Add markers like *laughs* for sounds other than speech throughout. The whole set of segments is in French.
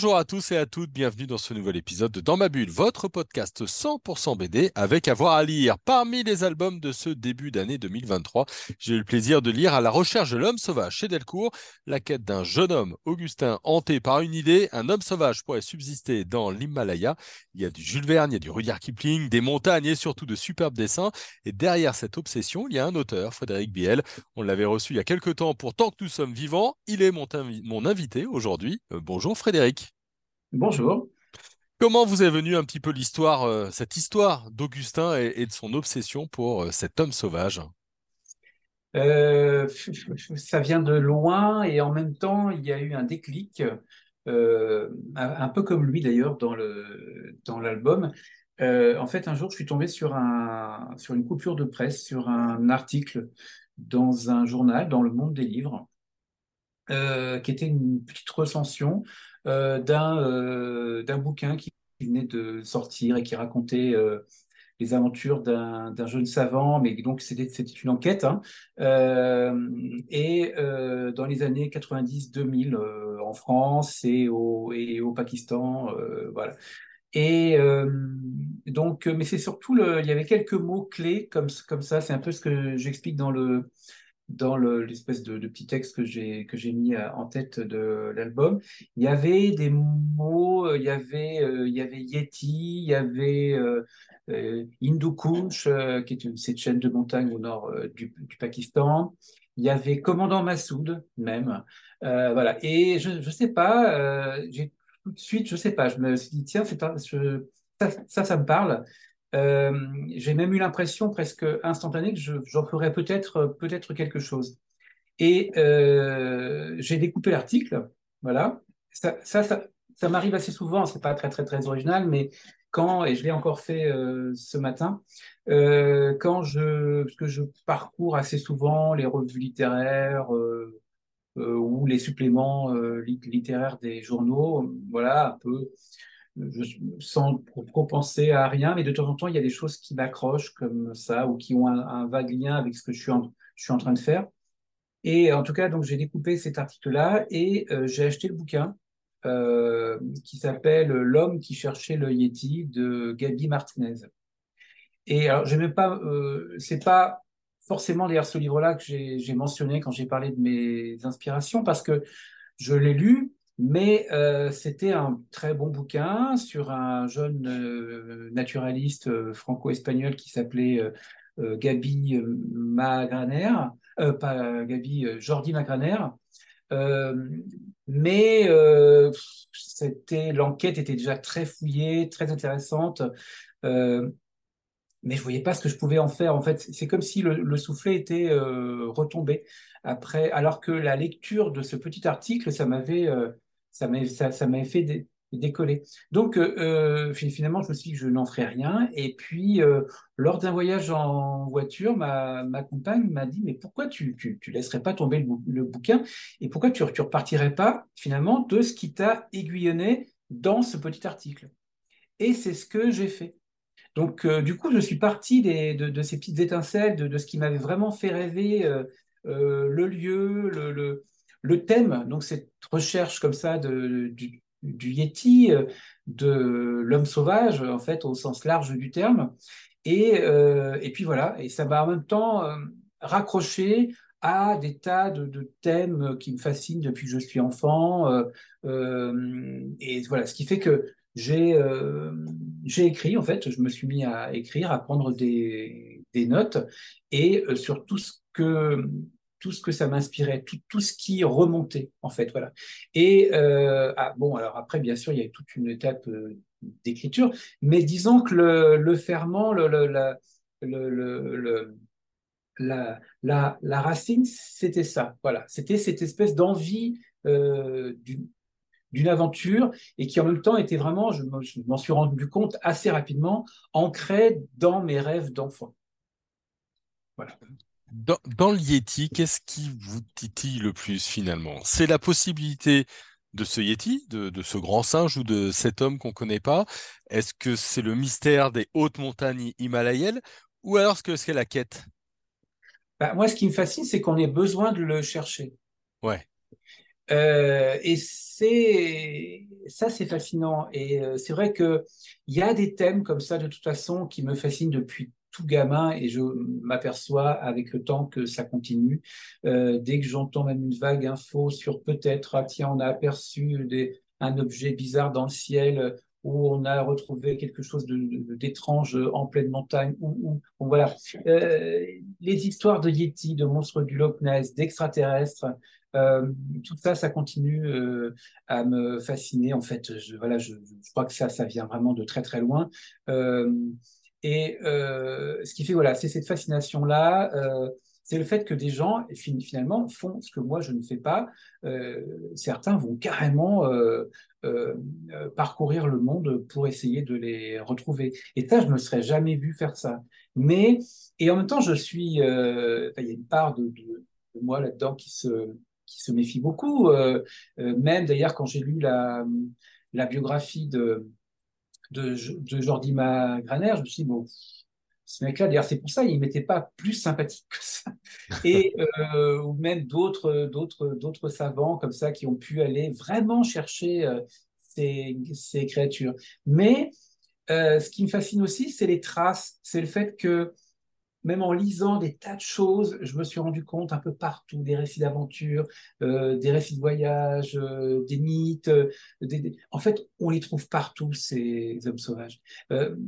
Bonjour à tous et à toutes, bienvenue dans ce nouvel épisode de Dans ma bulle, votre podcast 100% BD avec avoir à lire. Parmi les albums de ce début d'année 2023, j'ai eu le plaisir de lire À la recherche de l'homme sauvage chez Delcourt, la quête d'un jeune homme, Augustin, hanté par une idée, un homme sauvage pourrait subsister dans l'Himalaya. Il y a du Jules Verne, il y a du Rudyard Kipling, des montagnes et surtout de superbes dessins. Et derrière cette obsession, il y a un auteur, Frédéric Biel. On l'avait reçu il y a quelques temps pour Tant que nous sommes vivants. Il est mon, invité aujourd'hui. Euh, bonjour Frédéric. Bonjour. Comment vous est venue un petit peu l'histoire, euh, cette histoire d'Augustin et, de son obsession pour euh, cet homme sauvage? Euh, Ça vient de loin et en même temps, il y a eu un déclic, un, peu comme lui d'ailleurs dans l'album. en fait, un jour, je suis tombé sur, un, sur une coupure de presse, sur un article dans un journal, dans Le Monde des Livres, qui était une petite recension d'un bouquin qui venait de sortir et qui racontait euh, les aventures d'un jeune savant, mais donc c'était une enquête. Hein. et dans les années 90-2000 en France et au, et au Pakistan, voilà. Et donc, mais c'est surtout, le, il y avait quelques mots clés comme, comme ça, c'est un peu ce que j'explique dans le, dans l'espèce de, petit texte que j'ai que j'ai mis euh, en tête de l'album, il y avait des mots, euh, il y avait euh, il y avait Yeti, il y avait euh, Hindu Kush, qui est une, cette chaîne de montagne au nord du, Pakistan. Il y avait Commandant Massoud même, voilà. Et je je sais pas, tout de suite, je sais pas, je me suis dit tiens, c'est ça, ça me parle. Euh, j'ai même eu l'impression presque instantanée que j'en ferais peut-être peut-être quelque chose. Et euh, j'ai découpé l'article, voilà. Ça, ça, ça, m'arrive assez souvent, c'est pas très très très original, mais quand et je l'ai encore fait euh, ce matin, quand je parce que je parcours assez souvent les revues littéraires ou les suppléments littéraires des journaux, voilà un peu sans trop penser à rien, mais de temps en temps, il y a des choses qui m'accrochent comme ça ou qui ont un, vague lien avec ce que je suis en, train de faire. Et en tout cas, donc j'ai découpé cet article-là et euh, j'ai acheté le bouquin euh, qui s'appelle L'homme qui cherchait le Yeti de Gabi Martinez. Et alors, je n'aime pas, euh, c'est pas forcément d'ailleurs ce livre-là que j'ai mentionné quand j'ai parlé de mes inspirations parce que je l'ai lu mais euh, c'était un très bon bouquin sur un jeune euh, naturaliste euh, franco-espagnol qui s'appelait Gabi Magraner, pas Gabi, Jordi Magraner. mais c'était l'enquête était déjà très fouillée, très intéressante. mais je voyais pas ce que je pouvais en faire. En fait, c'est comme si le, le soufflet était retombé après, alors que la lecture de ce petit article, ça m'avait ça m'avait fait décoller. Donc, euh, euh, finalement, je me suis dit que je n'en ferai rien. Et puis, euh, lors d'un voyage en voiture, ma, compagne m'a dit, mais pourquoi tu, tu, tu laisserais pas tomber le, bouquin et pourquoi tu ne repartirais pas finalement de ce qui t'a aiguillonné dans ce petit article? Et c'est ce que j'ai fait. Donc, du coup, je suis parti des, de, ces petites étincelles, de, ce qui m'avait vraiment fait rêver, le lieu, le le thème, donc cette recherche comme ça de, du, Yeti, euh, de l'homme sauvage, en fait, au sens large du terme. Et, euh, et puis voilà, et ça m'a en même temps euh, raccroché à des tas de, thèmes qui me fascinent depuis que je suis enfant. et voilà, ce qui fait que j'ai j'ai écrit, en fait, je me suis mis à écrire, à prendre des, des notes, et sur tout ce que tout ce que ça m'inspirait, tout, tout, ce qui remontait, en fait. Voilà. Et euh, ah, bon, alors après, bien sûr, il y a toute une étape euh, d'écriture, mais disons que le, le ferment, le, le, la, la, la, racine, c'était ça. Voilà. C'était cette espèce d'envie euh, d'une aventure et qui en même temps était vraiment, je m'en suis rendu compte assez rapidement, ancré dans mes rêves d'enfant. Voilà. Dans, le Yeti, qu'est-ce qui vous titille le plus finalement? C'est la possibilité de ce Yeti, de, de, ce grand singe ou de cet homme qu'on ne connaît pas? Est-ce que c'est le mystère des hautes montagnes himalayennes ou alors est-ce que c'est la quête? Bah, Moi, ce qui me fascine, c'est qu'on ait besoin de le chercher. Ouais. Euh, et c'est ça, c'est fascinant. Et euh, c'est vrai que il y a des thèmes comme ça de toute façon qui me fascinent depuis tout gamin et je m'aperçois avec le temps que ça continue. Euh, dès que j'entends même une vague info sur peut-être, ah, tiens, on a aperçu des, un objet bizarre dans le ciel où on a retrouvé quelque chose d'étrange en pleine montagne. Ou, voilà. Euh, les histoires de Yeti, de monstres du Loch Ness, d'extraterrestres, euh, tout ça, ça continue euh, à me fasciner. En fait, je, voilà, je, je, crois que ça, ça vient vraiment de très très loin. Euh, et euh, ce qui fait, voilà, c'est cette fascination-là. Euh, c'est le fait que des gens, finalement, font ce que moi, je ne fais pas. Euh, certains vont carrément euh, euh, parcourir le monde pour essayer de les retrouver. Et ça, je ne me serais jamais vu faire ça. Mais, et en même temps, je suis, il y a une part de, de, de moi là-dedans qui se, qui se méfie beaucoup. même d'ailleurs, quand j'ai lu la, la biographie de, de, de Jordi Magraner, je me suis dit, bon, ce mec-là, d'ailleurs, c'est pour ça, il m'était pas plus sympathique que ça. *laughs* Et, euh, ou même d'autres, d'autres, d'autres savants comme ça qui ont pu aller vraiment chercher euh, ces, ces, créatures. Mais euh, ce qui me fascine aussi, c'est les traces, c'est le fait que même en lisant des tas de choses, je me suis rendu compte un peu partout, des récits d'aventure, euh, des récits de voyage, euh, des mythes. Euh. En fait, on les trouve partout, ces hommes sauvages.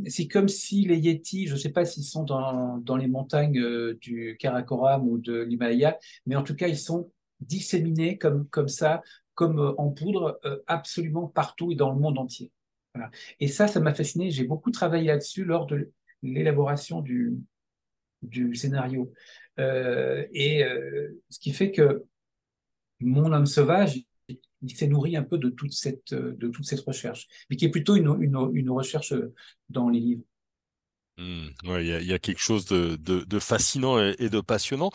C'est comme si les Yetis, je ne sais pas s'ils sont dans, dans, les montagnes du Karakoram ou de l'Himalaya, mais en tout cas, ils sont disséminés comme, comme ça, comme en poudre, absolument partout et dans le monde entier. Et ça, ça m'a fasciné. J'ai beaucoup travaillé là-dessus lors de l'élaboration du, du scénario. Euh, et euh, ce qui fait que mon homme sauvage, il s'est nourri un peu de toute cette, de toute cette recherche, mais qui est plutôt une, une, une recherche dans les livres. Mmh, il y, a quelque chose de, de, fascinant et, de passionnant.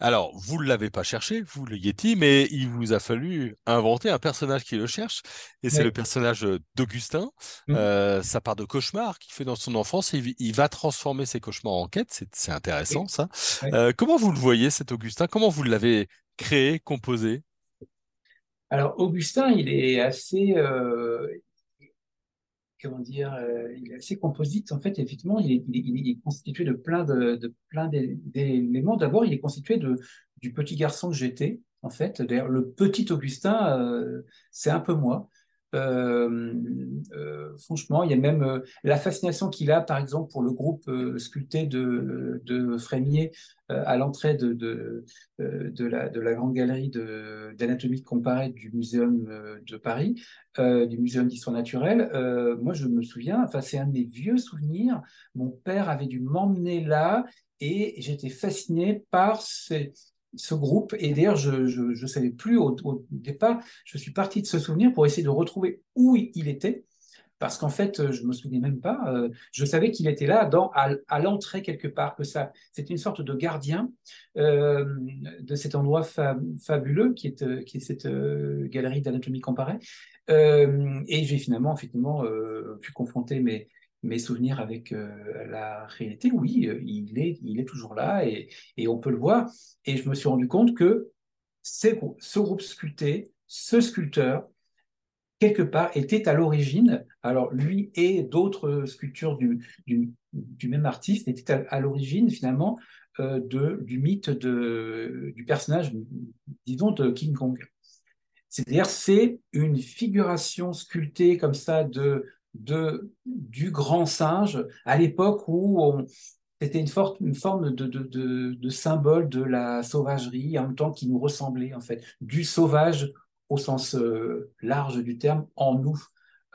Alors, vous ne l'avez pas cherché, vous, le Yeti, mais il vous a fallu inventer un personnage qui le cherche. Et c'est ouais. le personnage d'Augustin. Mmh. Euh, ça part de cauchemars qu'il fait dans son enfance. Et il, va transformer ses cauchemars en quête. C'est intéressant, ça. Euh, comment vous le voyez, cet Augustin? Comment vous l'avez créé, composé? Alors, Augustin, il est assez, euh, comment dire, euh, il est assez composite. En fait, effectivement, il est, constitué de plein de, de plein d'éléments. D'abord, il est constitué de du petit garçon que j'étais. En fait, d'ailleurs, le petit Augustin, euh, c'est un peu moi. Euh, euh, franchement, il y a même euh, la fascination qu'il a, par exemple, pour le groupe sculpté de, Frémier à l'entrée de la grande galerie d'anatomie comparée du Muséum de Paris, du Muséum d'histoire naturelle. moi, je me souviens, enfin, c'est un de mes vieux souvenirs. Mon père avait dû m'emmener là et j'étais fasciné par ces, ce groupe. Et d'ailleurs, je ne savais plus au, départ, je suis parti de ce souvenir pour essayer de retrouver où il était. Parce qu'en fait, je me souvenais même pas. Euh, je savais qu'il était là, dans, à, à l'entrée quelque part, que ça, c'était une sorte de gardien euh, de cet endroit fa fabuleux qui est, qui est cette euh, galerie d'anatomie comparée. Euh, et j'ai finalement, effectivement, euh, pu confronter mes, mes souvenirs avec euh, la réalité, oui, euh, il est, il est toujours là et, on peut le voir. Et je me suis rendu compte que ce groupe sculpté, ce sculpteur, quelque part, était à l'origine, alors lui et d'autres sculptures du, même artiste étaient à, à l'origine finalement euh, de, du mythe de, du personnage, disons, de King Kong. C'est-à-dire, c'est une figuration sculptée comme ça de du grand singe à l'époque où c'était une, forme de, symbole de la sauvagerie, en même temps qui nous ressemblait, en fait, du sauvage au sens euh, large du terme, en nous,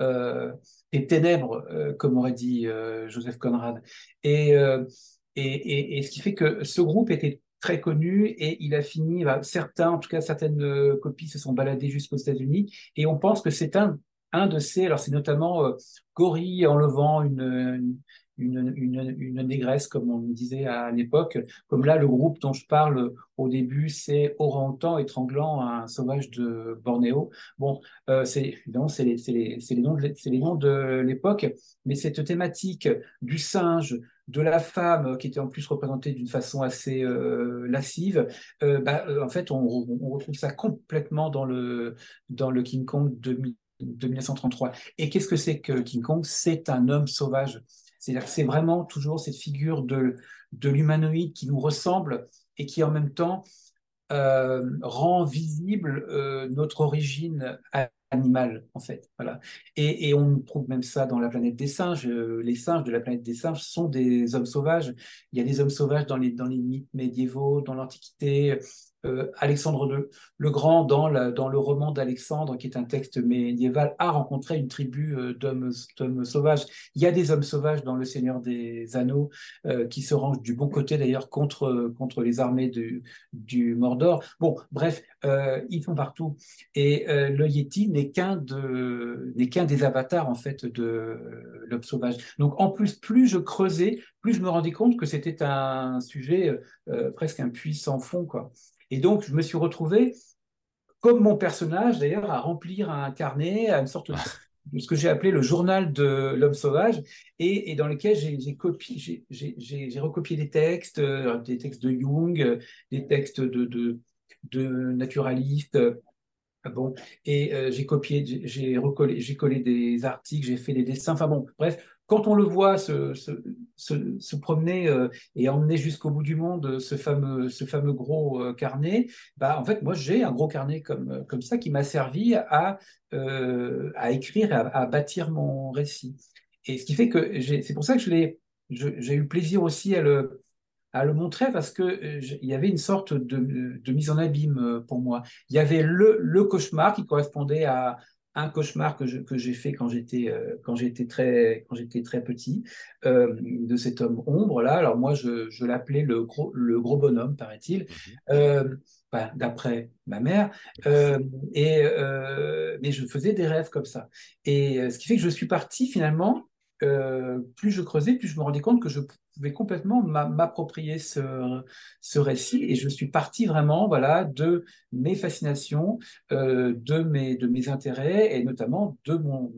euh, et ténèbres, euh, comme aurait dit euh, Joseph Conrad. Et, euh, ce qui fait que ce groupe était très connu et il a fini, bah, certains, en tout cas certaines euh, copies se sont baladées jusqu'aux États-Unis, et on pense que c'est un un de ces, alors c'est notamment euh, Gorille enlevant une, une, une, une, négresse, comme on disait à l'époque. Comme là, le groupe dont je parle au début, c'est Orang-Outan étranglant un sauvage de Bornéo. Bon, euh, c'est évidemment, c'est les, les, les, noms de, de l'époque, mais cette thématique du singe, de la femme qui était en plus représentée d'une façon assez euh, lascive, euh, bah, euh, en fait, on, retrouve ça complètement dans le, dans le King Kong de, de 1933. Et qu'est-ce que c'est que King Kong? C'est un homme sauvage. C'est-à-dire que c'est vraiment toujours cette figure de, de l'humanoïde qui nous ressemble et qui en même temps euh, rend visible euh, notre origine animale, en fait. Voilà. Et, et, on trouve même ça dans la planète des singes. Euh, les singes de la planète des singes sont des hommes sauvages. Il y a des hommes sauvages dans les, dans les mythes médiévaux, dans l'Antiquité. Euh, Alexandre II le Grand, dans, le roman d'Alexandre, qui est un texte médiéval, a rencontré une tribu euh, d'hommes sauvages. Il y a des hommes sauvages dans Le Seigneur des Anneaux, euh, qui se rangent du bon côté d'ailleurs contre, les armées du, Mordor. Bon, bref, ils font partout. Et le Yeti n'est qu'un de, n'est qu'un des avatars en fait de l'homme sauvage. Donc en plus, plus je creusais, plus je me rendais compte que c'était un sujet presque un puits sans fond, quoi. Et donc, je me suis retrouvé, comme mon personnage d'ailleurs, à remplir un carnet, à une sorte de, ce que j'ai appelé le journal de l'homme sauvage, et, dans lequel j'ai copié, j'ai recopié des textes, euh, des textes de Jung, euh, des textes de, de, de naturalistes. Ah bon, et euh, j'ai copié, j'ai collé des articles, j'ai fait des dessins. Enfin bon, bref, quand on le voit se, promener euh, et emmener jusqu'au bout du monde ce fameux, ce fameux gros euh, carnet, bah, en fait, moi, j'ai un gros carnet comme, comme ça qui m'a servi à, euh, à écrire, à, à, bâtir mon récit. Et ce qui fait que c'est pour ça que j'ai eu plaisir aussi à le, à le montrer parce que il y avait une sorte de, de, mise en abîme pour moi. Il y avait le, le cauchemar qui correspondait à, un cauchemar que, que j'ai fait quand j'étais euh, quand j'étais très quand j'étais très petit euh, de cet homme ombre là. Alors moi je, je l'appelais le gros le gros bonhomme paraît-il, mhm. euh, d'après ma mère. Et mais je faisais des rêves comme ça. Et ce qui fait que je suis parti finalement plus je creusais, plus je me rendais compte que je pouvais complètement m'approprier ce, récit et je suis parti vraiment voilà, de mes fascinations, euh, de, mes, intérêts et notamment de mon,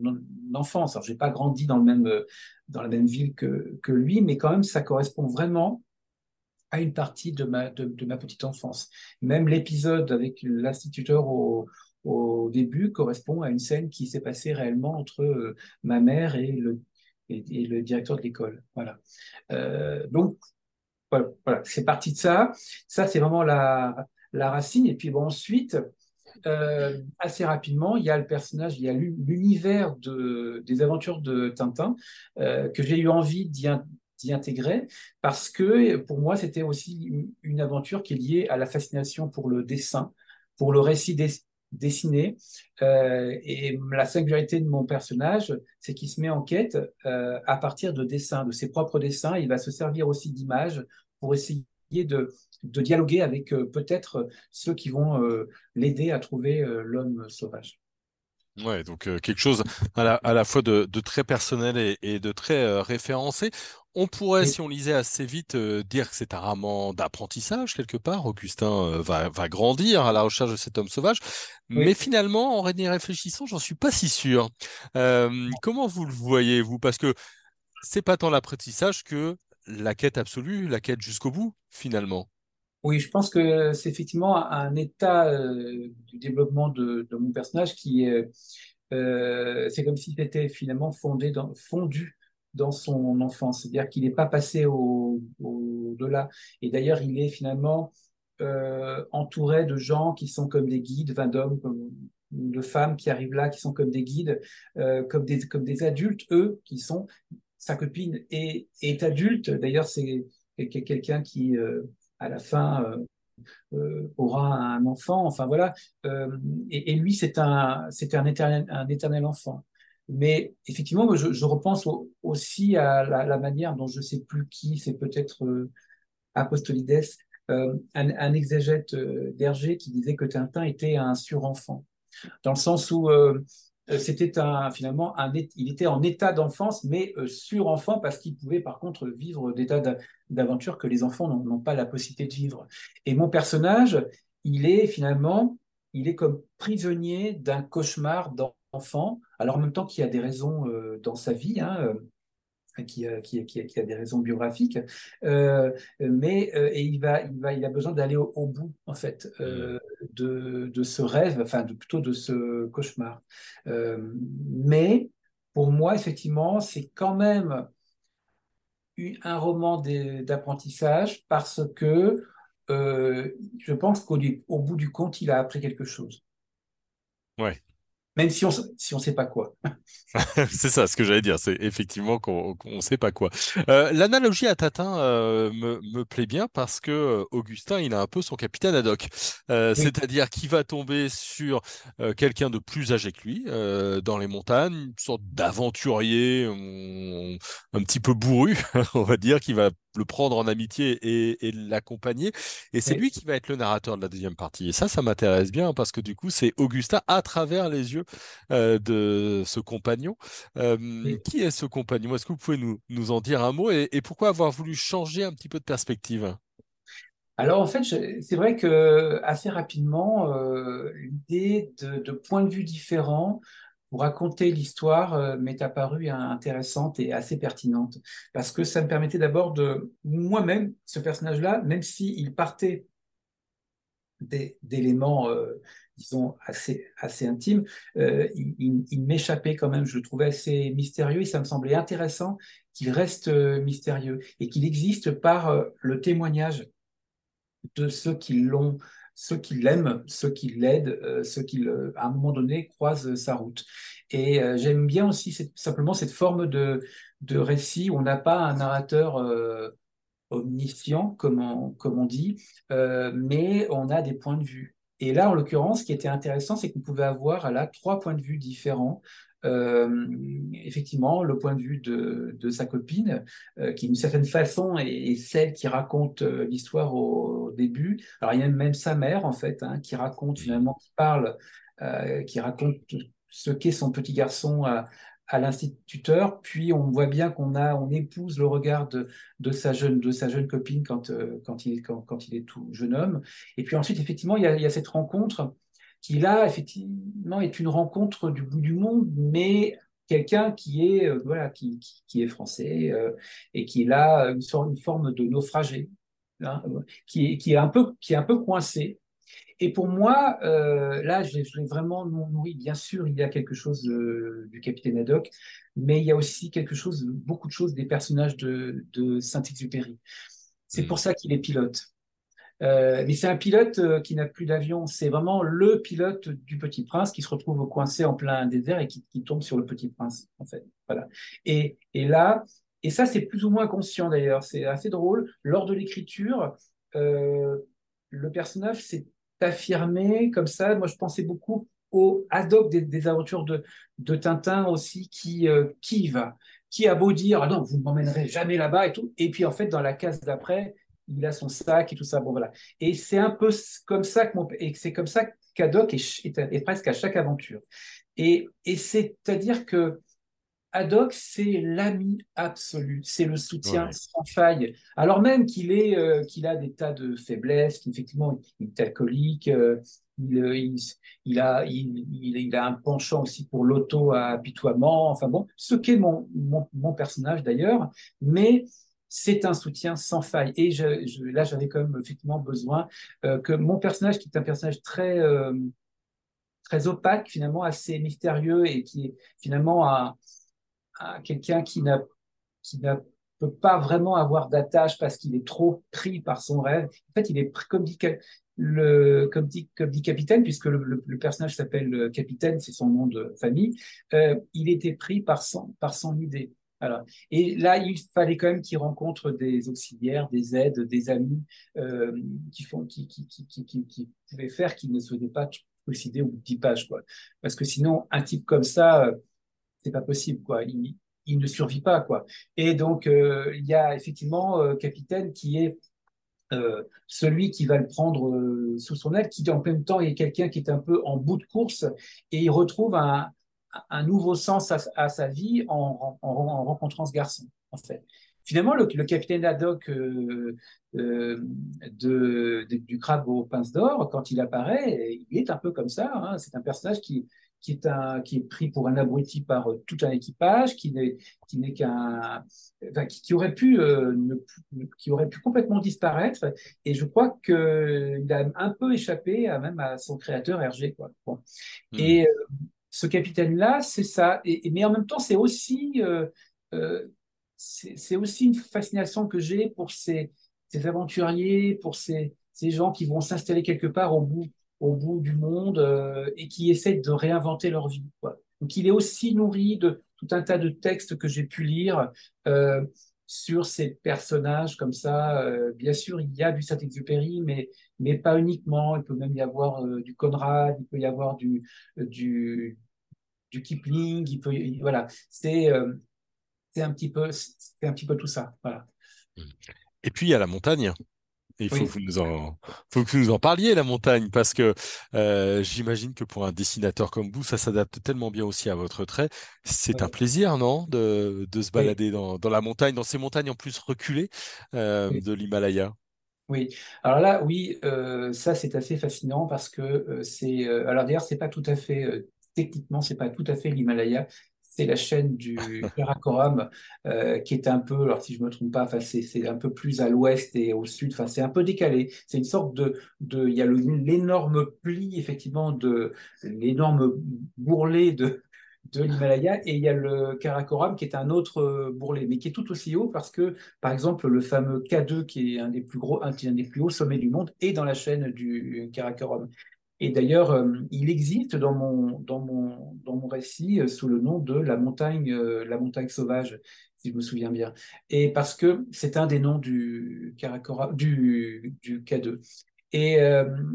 enfance. Alors, je n'ai pas grandi dans, la même ville que, lui, mais quand même, ça correspond vraiment à une partie de ma, petite enfance. Même l'épisode avec l'instituteur au, au début correspond à une scène qui s'est passée réellement entre euh, ma mère et le et, le directeur de l'école. Voilà. Euh, donc, voilà, c'est parti de ça. Ça, c'est vraiment la, la racine. Et puis, bon, ensuite, euh, assez rapidement, il y a le personnage, il y a l'univers de, des aventures de Tintin euh, que j'ai eu envie d'y intégrer parce que pour moi, c'était aussi une, aventure qui est liée à la fascination pour le dessin, pour le récit des, dessiner. Euh, et la singularité de mon personnage, c'est qu'il se met en quête euh, à partir de dessins, de ses propres dessins. Il va se servir aussi d'images pour essayer de, de dialoguer avec euh, peut-être ceux qui vont l'aider à trouver l'homme sauvage. Ouais, donc quelque chose à la, à la fois de, de très personnel et, et de très référencé. On pourrait, si on lisait assez vite, euh, dire que c'est un roman d'apprentissage quelque part. Augustin euh, va, va, grandir à la recherche de cet homme sauvage. Mais finalement, en y réfléchissant, j'en suis pas si sûr. Euh, comment vous le voyez, vous? Parce que c'est pas tant l'apprentissage que la quête absolue, la quête jusqu'au bout, finalement. Oui, je pense que c'est effectivement un état du développement de, mon personnage qui est, c'est comme si c'était finalement fondu dans son enfance. C'est-à-dire qu'il n'est pas passé au-delà. et d'ailleurs, il est finalement euh, entouré de gens qui sont comme des guides, d'hommes, de femmes qui arrivent là, qui sont comme des guides, euh, comme, des, adultes, eux, qui sont, sa copine est, adulte. D'ailleurs, c'est quelqu'un qui, euh, à la fin, aura un enfant. Enfin voilà. Et, et, lui, c'est un, c'est un éternel, enfant. Mais effectivement, je, repense aussi à la, manière dont je sais plus qui, c'est peut-être euh, Apostolides, euh, un, un, exégète euh, d'Hergé qui disait que Tintin était un surenfant, dans le sens où c'était un, finalement, un, il était en état d'enfance, mais sur-enfant, parce qu'il pouvait par contre vivre des tas d'aventures que les enfants n'ont pas la possibilité de vivre. Et mon personnage, il est finalement, il est comme prisonnier d'un cauchemar d'enfant, alors en même temps qu'il y a des raisons dans sa vie, hein, qui a, qui, qui, a, des raisons biographiques, euh, mais euh, et il va, il va, il a besoin d'aller au, bout en fait euh, mm. de, de, ce rêve, enfin de, plutôt de ce cauchemar. mais pour moi, effectivement, c'est quand même un roman d'apprentissage parce que je pense qu'au au bout du compte, il a appris quelque chose. Ouais même si on si on sait pas quoi. *laughs* c'est ça, ce que j'allais dire, c'est effectivement qu'on ne sait pas quoi. Euh, l'analogie à Tatin euh, me, me, plaît bien parce que euh, Augustin, il a un peu son capitaine ad hoc, c'est-à-dire qu'il va tomber sur quelqu'un de plus âgé que lui dans les montagnes, une sorte d'aventurier un petit peu bourru, *laughs* on va dire, qui va le prendre en amitié et, l'accompagner. Et c'est lui qui va être le narrateur de la deuxième partie. Et ça, ça m'intéresse bien parce que du coup, c'est Augustin à travers les yeux euh, de ce compagnon. Euh, qui est ce compagnon? Est-ce que vous pouvez nous, nous en dire un mot et, pourquoi avoir voulu changer un petit peu de perspective? Alors en fait, c'est vrai que assez rapidement, euh, l'idée de, de, points de vue différents pour raconter l'histoire euh, m'est apparue intéressante et assez pertinente parce que ça me permettait d'abord de moi-même ce personnage-là, même s'il partait d'éléments euh, disons assez assez intimes, euh, il, m'échappait quand même. Je le trouvais assez mystérieux et ça me semblait intéressant qu'il reste mystérieux et qu'il existe par le témoignage de ceux qui l'ont ceux qui l'aiment, ceux qui l'aident, euh, ceux qui, à un moment donné, croisent sa route. Et euh, j'aime bien aussi simplement cette forme de, de récit où on n'a pas un narrateur euh, omniscient, comme on, comme on dit, mais on a des points de vue. Et là, en l'occurrence, ce qui était intéressant, c'est qu'on pouvait avoir là trois points de vue différents effectivement, le point de vue de, de sa copine, qui d'une certaine façon est, celle qui raconte l'histoire au, début. Alors il y a même sa mère, en fait, hein, qui raconte finalement, qui parle, qui raconte ce qu'est son petit garçon à, à l'instituteur, puis on voit bien qu'on a, on épouse le regard de, de, sa jeune, de sa jeune copine quand, quand, il, quand, quand, il est tout jeune homme. Et puis ensuite, effectivement, il y a, il y a cette rencontre qui là, effectivement, est une rencontre du bout du monde, mais quelqu'un qui est euh, voilà qui, qui, est français euh, et qui là une, sorte, une forme de naufragé hein, qui, est, qui est un peu qui est un peu coincé et pour moi euh, là je l'ai vraiment nourri bien sûr il y a quelque chose du capitaine Haddock mais il y a aussi quelque chose beaucoup de choses des personnages de, de Saint-Exupéry c'est mmh. pour ça qu'il est pilote euh, mais c'est un pilote euh, qui n'a plus d'avion. C'est vraiment le pilote du Petit Prince qui se retrouve coincé en plein désert et qui, qui tombe sur le Petit Prince, en fait. Voilà. Et, et là, et ça, c'est plus ou moins conscient d'ailleurs. C'est assez drôle. Lors de l'écriture, euh, le personnage s'est affirmé comme ça. Moi, je pensais beaucoup au ad hoc des, aventures de, de, Tintin aussi, qui, euh, qui va, qui a beau dire ah non, vous ne m'emmènerez jamais là-bas et tout. Et puis en fait, dans la case d'après, il a son sac et tout ça. Bon, voilà. Et c'est un peu comme ça que mon, c'est comme ça qu'Adoc est, presque à chaque aventure. Et c'est-à-dire que Haddock, c'est l'ami absolu, c'est le soutien sans faille. Alors même qu'il est, euh, qu'il a des tas de faiblesses, qu'effectivement il est alcoolique, euh, il, euh, il, il, a, il, il, a un penchant aussi pour l'auto-apitoiement. Enfin bon, ce qu'est mon, mon, mon personnage d'ailleurs, mais c'est un soutien sans faille. Et je, là, j'avais quand même effectivement besoin euh, que mon personnage, qui est un personnage très, très opaque, finalement assez mystérieux et qui est finalement un, quelqu'un qui n'a qui ne peut pas vraiment avoir d'attache parce qu'il est trop pris par son rêve. En fait, il est comme dit le comme dit capitaine puisque le, personnage s'appelle capitaine, c'est son nom de famille. Euh, il était pris par son par son idée. Et là, il fallait quand même qu'il rencontre des auxiliaires, des aides, des amis euh, qui, font, qui, qui, qui, qui, pouvaient faire qu'il ne se pas suicider au bout de 10 pages. Quoi. Parce que sinon, un type comme ça, euh, c'est pas possible. Quoi. Il, ne survit pas. Quoi. Et donc, euh, il y a effectivement euh, Capitaine qui est euh, celui qui va le prendre euh, sous son aile, qui en même temps est quelqu'un qui est un peu en bout de course et il retrouve un, nouveau sens à, sa vie en, rencontrant ce garçon, en fait. Finalement, le, capitaine Haddock de, du crabe aux pinces d'or, quand il apparaît, il est un peu comme ça. Hein. C'est un personnage qui, qui est, un, qui est pris pour un abruti par euh, tout un équipage, qui n'est, qui n'est qu'un, enfin, qui, aurait pu, euh, qui aurait pu complètement disparaître. Et je crois qu'il a un peu échappé à même à son créateur Hergé. Quoi. Bon. Hmm. Et euh, ce capitaine-là, c'est ça. Et, mais en même temps, c'est aussi, c'est, aussi une fascination que j'ai pour ces, ces aventuriers, pour ces, ces gens qui vont s'installer quelque part au bout au bout du monde euh, et qui essaient de réinventer leur vie. Quoi. Donc il est aussi nourri de tout un tas de textes que j'ai pu lire euh, sur ces personnages comme ça. Euh, bien sûr, il y a du Saint-Exupéry, mais, mais pas uniquement. Il peut même y avoir du Conrad, il peut y avoir du, du, du Kipling. Il peut, voilà, c'est c'est un petit peu un petit peu tout ça. Voilà. Et puis il y a la montagne il faut, que vous nous en, faut que vous nous en parliez, la montagne, parce que euh, j'imagine que pour un dessinateur comme vous, ça s'adapte tellement bien aussi à votre trait. C'est un plaisir, non, de, de se balader dans, dans, la montagne, dans ces montagnes en plus reculées euh, de l'Himalaya? Oui, alors là, oui, euh, ça c'est assez fascinant parce que c'est. alors d'ailleurs, c'est pas tout à fait techniquement, c'est pas tout à fait l'Himalaya, c'est la chaîne du Karakoram, euh, qui est un peu, alors si je me trompe pas, c'est un peu plus à l'ouest et au sud, c'est un peu décalé. C'est une sorte de, il y a l'énorme pli, effectivement, de l'énorme bourrelet de, l'Himalaya et il y a le Karakoram qui est un autre bourrelet, mais qui est tout aussi haut parce que, par exemple, le fameux K2 qui est un des plus un des plus hauts sommets du monde est dans la chaîne du Karakoram. Et d'ailleurs, euh, il existe dans mon, dans mon, dans mon récit euh, sous le nom de la montagne, euh, la montagne sauvage, si je me souviens bien. Et parce que c'est un des noms du, du, du K2. Et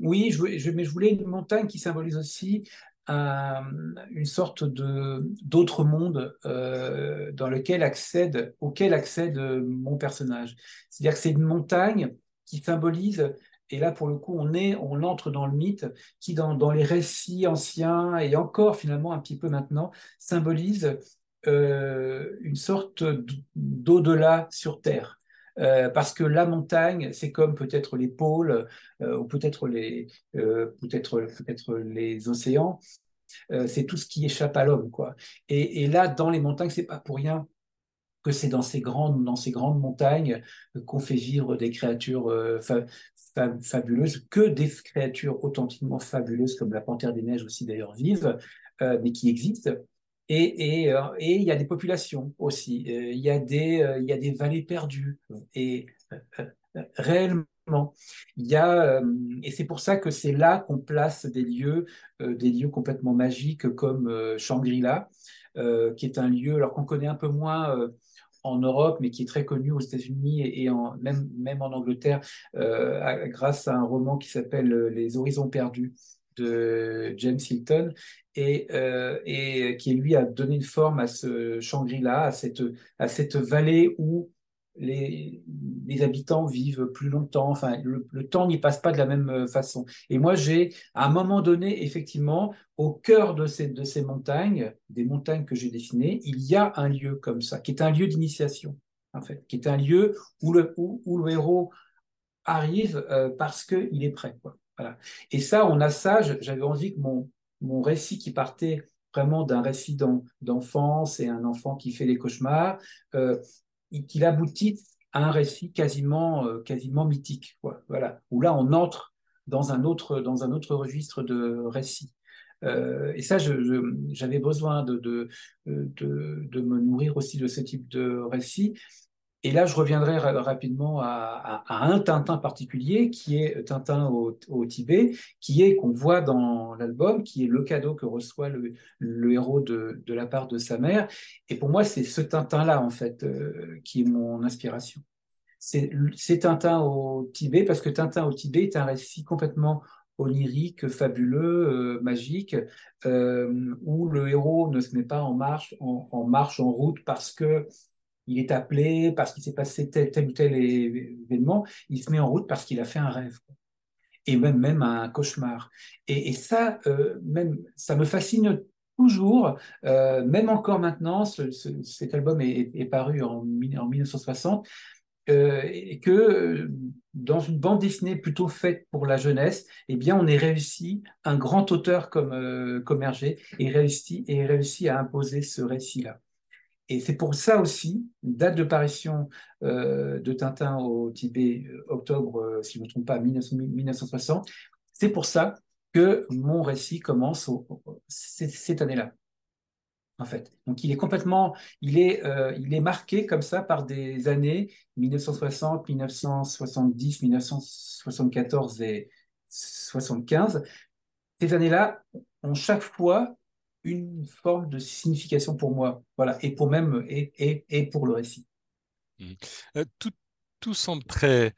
oui, je, mais je voulais une montagne qui symbolise aussi une sorte d'autre monde dans lequel accède, auquel accède mon personnage. C'est-à-dire que c'est une montagne qui symbolise et là, pour le coup, on, est, on entre dans le mythe qui, dans, les récits anciens et encore finalement un petit peu maintenant, symbolise euh, une sorte d'au-delà sur Terre. Euh, parce que la montagne, c'est comme peut-être les pôles euh, ou peut-être les, peut-être, peut-être les océans. c'est tout ce qui échappe à l'homme, quoi. Et, là, dans les montagnes, c'est pas pour rien que c'est dans ces grandes, dans ces grandes montagnes qu'on fait vivre des créatures fabuleuses, que des créatures authentiquement fabuleuses comme la panthère des neiges aussi d'ailleurs vivent, euh, mais qui existent. Euh, et, il y a des populations aussi, il y a des, il y a des vallées perdues. Et réellement, il y a, et c'est pour ça que c'est là qu'on place des lieux, des lieux complètement magiques comme Shangri-La, qui est un lieu, alors qu'on connaît un peu moins en Europe, mais qui est très connu aux États-Unis et, même en Angleterre, euh, grâce à un roman qui s'appelle euh, Les Horizons perdus de James Hilton, et, euh, et qui lui a donné une forme à ce Shangri-La, à cette, à cette vallée où les, habitants vivent plus longtemps. Enfin, le, temps n'y passe pas de la même euh, façon. Et moi, j'ai, à un moment donné, effectivement, au cœur de ces, de ces montagnes, des montagnes que j'ai dessinées, il y a un lieu comme ça, qui est un lieu d'initiation, en fait, qui est un lieu où le, où, le héros arrive euh, parce qu'il est prêt. Quoi. Voilà. Et ça, on a ça, j'avais envie que mon, mon récit qui partait vraiment d'un récit d'enfance et un enfant qui fait des cauchemars, euh, qu'il aboutit à un récit quasiment, euh, quasiment mythique. Voilà, où là, on entre dans un autre, dans un autre registre de récit. Euh, et ça, j'avais besoin de, de, de, de, me nourrir aussi de ce type de récit. Et là, je reviendrai rapidement à, un Tintin particulier, qui est Tintin au, Tibet, qui est, qu'on voit dans l'album, qui est le cadeau que reçoit le, héros de, la part de sa mère. Et pour moi, c'est ce Tintin-là, en fait, euh, qui est mon inspiration. C'est Tintin au Tibet, parce que Tintin au Tibet est un récit complètement onirique, fabuleux, euh, magique, euh, où le héros ne se met pas en marche, en route, parce que il est appelé parce qu'il s'est passé tel, tel, ou tel événement, il se met en route parce qu'il a fait un rêve. Et même, même un cauchemar. Et, ça, euh, même, ça me fascine toujours, euh, même encore maintenant, cet album est, paru en, 1960, euh, et que dans une bande dessinée plutôt faite pour la jeunesse, eh bien, on est réussi, un grand auteur comme, comme Hergé, réussi, et réussi à imposer ce récit-là. Et c'est pour ça aussi, date de parution de Tintin au Tibet, octobre, si je ne me trompe pas, 1960, c'est pour ça que mon récit commence cette année-là. En fait. Donc il est complètement, il est, euh, il est marqué comme ça par des années 1960, 1970, 1974 et 75. Ces années-là ont chaque fois une forme de signification pour moi, voilà, et pour même et, et, et pour le récit. Mmh. Euh, tout, tout semble très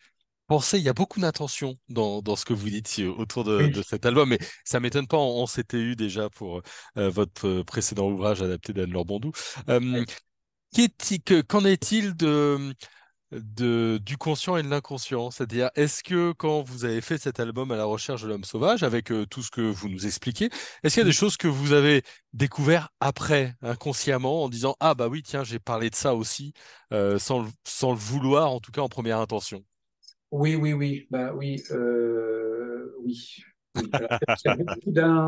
pensez, il y a beaucoup d'intentions dans, dans, ce que vous dites autour de, de cet album, mais ça m'étonne pas, on, s'était eu déjà pour euh, votre précédent ouvrage adapté d'Anne-Laure Bondou. Euh, Qu'en est-il de, de, du conscient et de l'inconscient. C'est-à-dire, est-ce que quand vous avez fait cet album à la recherche de l'homme sauvage, avec euh, tout ce que vous nous expliquez, est-ce qu'il y a des choses que vous avez découvert après, inconsciemment, en disant, ah bah oui, tiens, j'ai parlé de ça aussi, euh, sans, sans le vouloir, en tout cas en première intention? Oui, oui, oui, bah oui, euh, oui. Oui.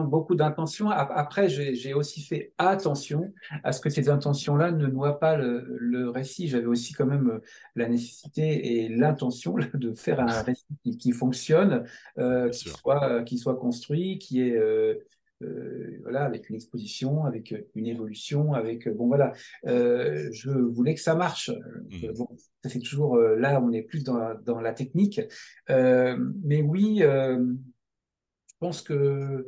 beaucoup d'intentions. Après, j'ai aussi fait attention à ce que ces intentions-là ne noient pas le, récit. J'avais aussi quand même euh, la nécessité et l'intention de faire un récit qui, fonctionne, euh, qui, soit, qui soit construit, qui est euh, voilà, avec une exposition, avec une évolution, avec bon voilà, euh, je voulais que ça marche. Mmh. Bon, ça fait toujours là, on est plus dans la, dans la technique, mais oui, pense que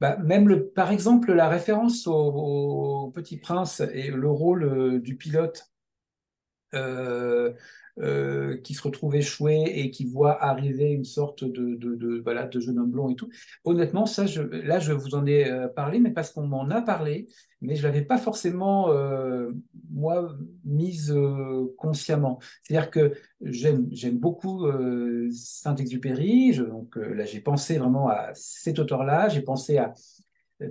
bah, même le, par exemple la référence au, Petit Prince et le rôle du pilote. Euh, qui se retrouve échoué et qui voit arriver une sorte de, voilà, de jeune homme blond et tout. Honnêtement, ça, là, je vous en ai euh, parlé, mais parce qu'on m'en a parlé, mais je ne l'avais pas forcément, euh, moi, mise consciemment. C'est-à-dire que j'aime beaucoup Saint-Exupéry, donc là, j'ai pensé vraiment à cet auteur-là, j'ai pensé à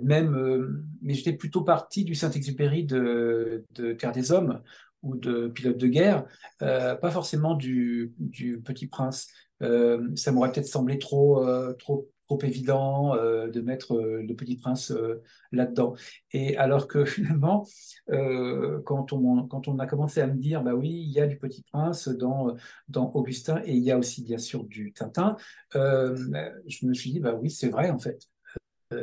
même, mais j'étais plutôt parti du Saint-Exupéry de, de Terre des Hommes, ou de pilote de guerre, euh, pas forcément du, Petit Prince. Euh, ça m'aurait peut-être semblé trop, euh, trop, trop évident de mettre le Petit Prince là-dedans. Et alors que *laughs* finalement, quand, on, quand on a commencé à me dire, bah oui, il y a du Petit Prince dans, dans Augustin et il y a aussi bien sûr du Tintin, je me suis dit, bah oui, c'est vrai en fait.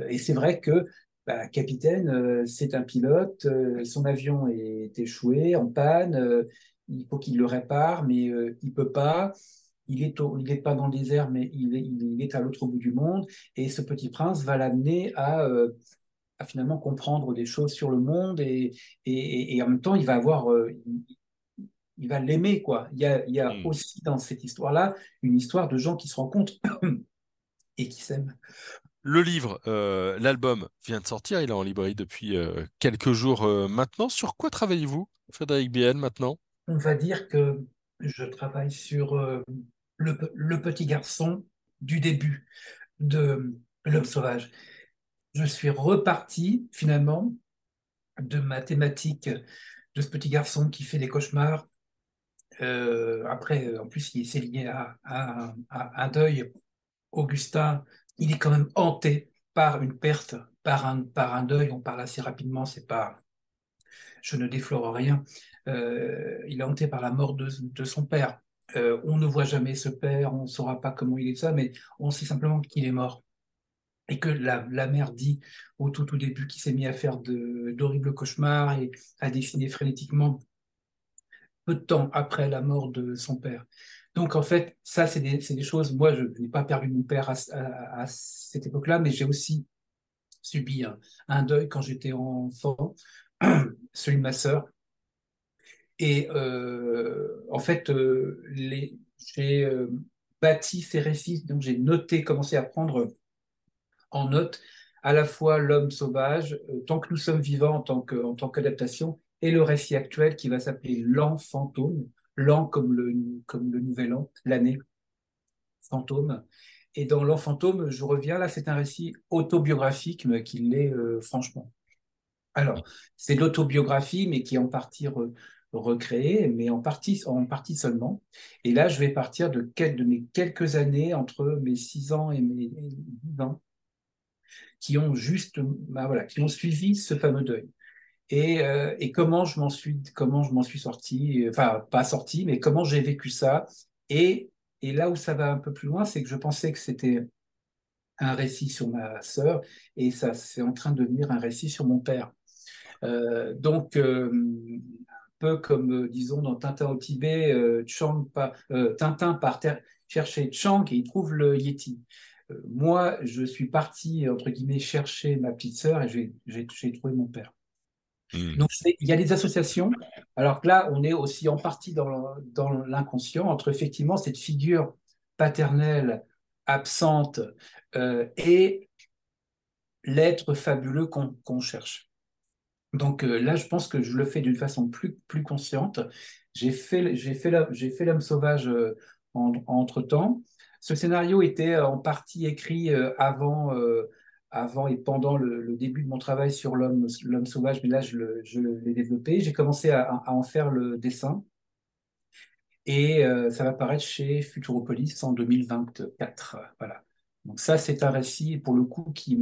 Et c'est vrai que bah, capitaine, euh, c'est un pilote, euh, son avion est échoué, en panne, euh, il faut qu'il le répare, mais il peut pas. Il est, il n'est pas dans le désert, mais il est, il est à l'autre bout du monde. Et ce petit prince va l'amener à, à, finalement comprendre des choses sur le monde et, et, et en même temps, il va avoir, il, va l'aimer, quoi. Il y a, il y a hmm. aussi dans cette histoire-là une histoire de gens qui se rencontrent *coughs* et qui s'aiment. Le livre, euh, l'album vient de sortir, il est en librairie depuis euh, quelques jours euh, maintenant. Sur quoi travaillez-vous, Frédéric Bien, maintenant? On va dire que je travaille sur le, petit garçon du début de L'homme sauvage. Je suis reparti finalement de ma thématique de ce petit garçon qui fait des cauchemars. après, en plus, il s'est lié à, à un deuil. Augustin il est quand même hanté par une perte, par un, deuil. On parle assez rapidement, c'est pas, je ne déflore rien. Euh, il est hanté par la mort de, son père. Euh, on ne voit jamais ce père, on ne saura pas comment il est ça, mais on sait simplement qu'il est mort. Et que la, la mère dit au tout, tout début qu'il s'est mis à faire d'horribles cauchemars et à dessiner frénétiquement peu de temps après la mort de son père. Donc, en fait, ça, c'est des, choses. Moi, je n'ai pas perdu mon père à, cette époque-là, mais j'ai aussi subi un, deuil quand j'étais enfant, *clears throat* celui de ma sœur. Et euh, en fait, euh, j'ai euh, bâti ces récits, donc j'ai noté, commencé à prendre en note à la fois l'homme sauvage, tant que nous sommes vivants en tant qu'adaptation, et le récit actuel qui va s'appeler L'enfantôme, fantôme, l'an comme le, comme le nouvel an, l'année, fantôme. Et dans L'Enfantôme, je reviens, là, c'est un récit autobiographique, mais qui l'est euh, franchement. Alors, c'est l'autobiographie, mais qui est en partie recréée, mais en partie, en partie seulement. Et là, je vais partir de, de mes quelques années, entre mes 6 ans et mes 10 ans, qui ont juste, bah voilà, qui ont suivi ce fameux deuil. Et, euh, et comment je m'en suis, comment je m'en suis sorti, enfin pas sorti, mais comment j'ai vécu ça. Et, et là où ça va un peu plus loin, c'est que je pensais que c'était un récit sur ma sœur, et ça c'est en train de devenir un récit sur mon père. Euh, donc euh, un peu comme disons dans Tintin au Tibet, Tintin part chercher Chang et il trouve le Yeti. moi, je suis parti entre guillemets chercher ma petite sœur et j'ai trouvé mon père. Hmm. Donc, il y a des associations. Alors que là, on est aussi en partie dans, l'inconscient entre effectivement cette figure paternelle absente euh, et l'être fabuleux qu'on cherche. Donc euh, là, je pense que je le fais d'une façon plus, plus consciente. J'ai fait, fait, l'homme sauvage euh, entre temps. Ce scénario était en partie écrit avant avant et pendant le, début de mon travail sur l'homme sauvage, mais là, je l'ai développé. J'ai commencé à, en faire le dessin. Et euh, ça va paraître chez Futuropolis en 2024. Voilà. Donc ça, c'est un récit, pour le coup, qui,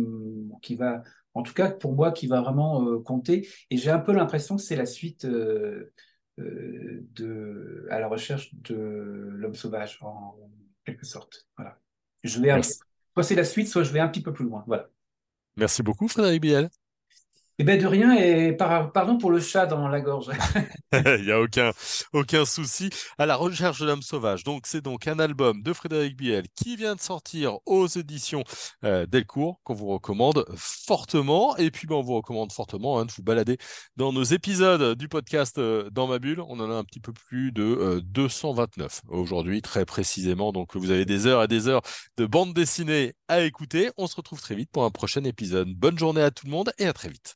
qui va, en tout cas pour moi, qui va vraiment euh, compter. Et j'ai un peu l'impression que c'est la suite euh, de, à la recherche de l'homme sauvage, en quelque sorte. Voilà. Je vais, soit c'est la suite, soit je vais un petit peu plus loin. Voilà. Merci beaucoup, Frédéric Biel. Eh bien, de rien, et pardon pour le chat dans la gorge. *laughs* *laughs* Il n'y a aucun, aucun souci. À la recherche de l'homme sauvage. Donc, c'est donc un album de Frédéric Biel qui vient de sortir aux éditions euh, Delcourt, qu'on vous recommande fortement. Et puis, ben, on vous recommande fortement hein, de vous balader dans nos épisodes du podcast euh, Dans ma bulle. On en a un petit peu plus de 229 euh, aujourd'hui, très précisément. Donc, vous avez des heures et des heures de bande dessinée à écouter. On se retrouve très vite pour un prochain épisode. Bonne journée à tout le monde et à très vite.